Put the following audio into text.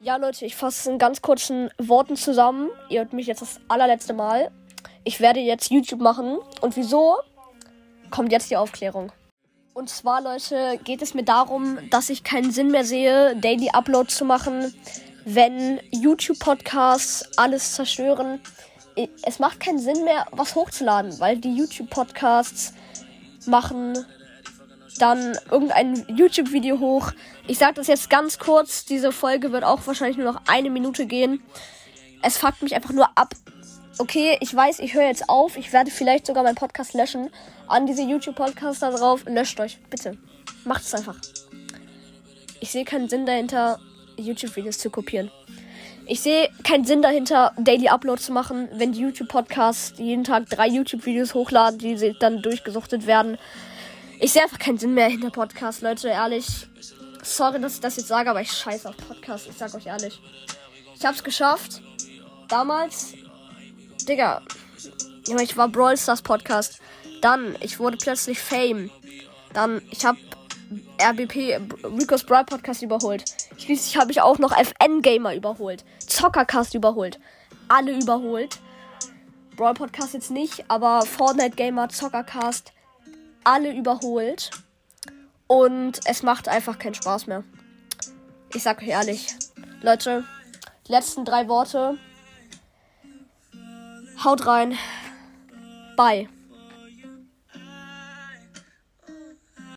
Ja, Leute, ich fasse in ganz kurzen Worten zusammen. Ihr hört mich jetzt das allerletzte Mal. Ich werde jetzt YouTube machen. Und wieso? Kommt jetzt die Aufklärung. Und zwar, Leute, geht es mir darum, dass ich keinen Sinn mehr sehe, Daily Upload zu machen, wenn YouTube-Podcasts alles zerstören. Es macht keinen Sinn mehr, was hochzuladen, weil die YouTube-Podcasts machen dann irgendein YouTube-Video hoch. Ich sage das jetzt ganz kurz. Diese Folge wird auch wahrscheinlich nur noch eine Minute gehen. Es fuckt mich einfach nur ab. Okay, ich weiß, ich höre jetzt auf. Ich werde vielleicht sogar meinen Podcast löschen. An diese YouTube-Podcasts da drauf. Löscht euch, bitte. Macht es einfach. Ich sehe keinen Sinn dahinter, YouTube-Videos zu kopieren. Ich sehe keinen Sinn dahinter, Daily Upload zu machen, wenn die YouTube-Podcasts jeden Tag drei YouTube-Videos hochladen, die dann durchgesuchtet werden. Ich sehe einfach keinen Sinn mehr hinter Podcast, Leute, ehrlich. Sorry, dass ich das jetzt sage, aber ich scheiße auf Podcast. Ich sag euch ehrlich. Ich hab's geschafft. Damals. Digga. Ich war Brawl Stars Podcast. Dann, ich wurde plötzlich Fame. Dann, ich hab RBP, Rico's Brawl Podcast überholt. Schließlich habe ich auch noch FN Gamer überholt. Zockercast überholt. Alle überholt. Brawl Podcast jetzt nicht, aber Fortnite Gamer, Zockercast alle überholt. Und es macht einfach keinen Spaß mehr. Ich sag euch ehrlich. Leute, die letzten drei Worte. Haut rein. Bye.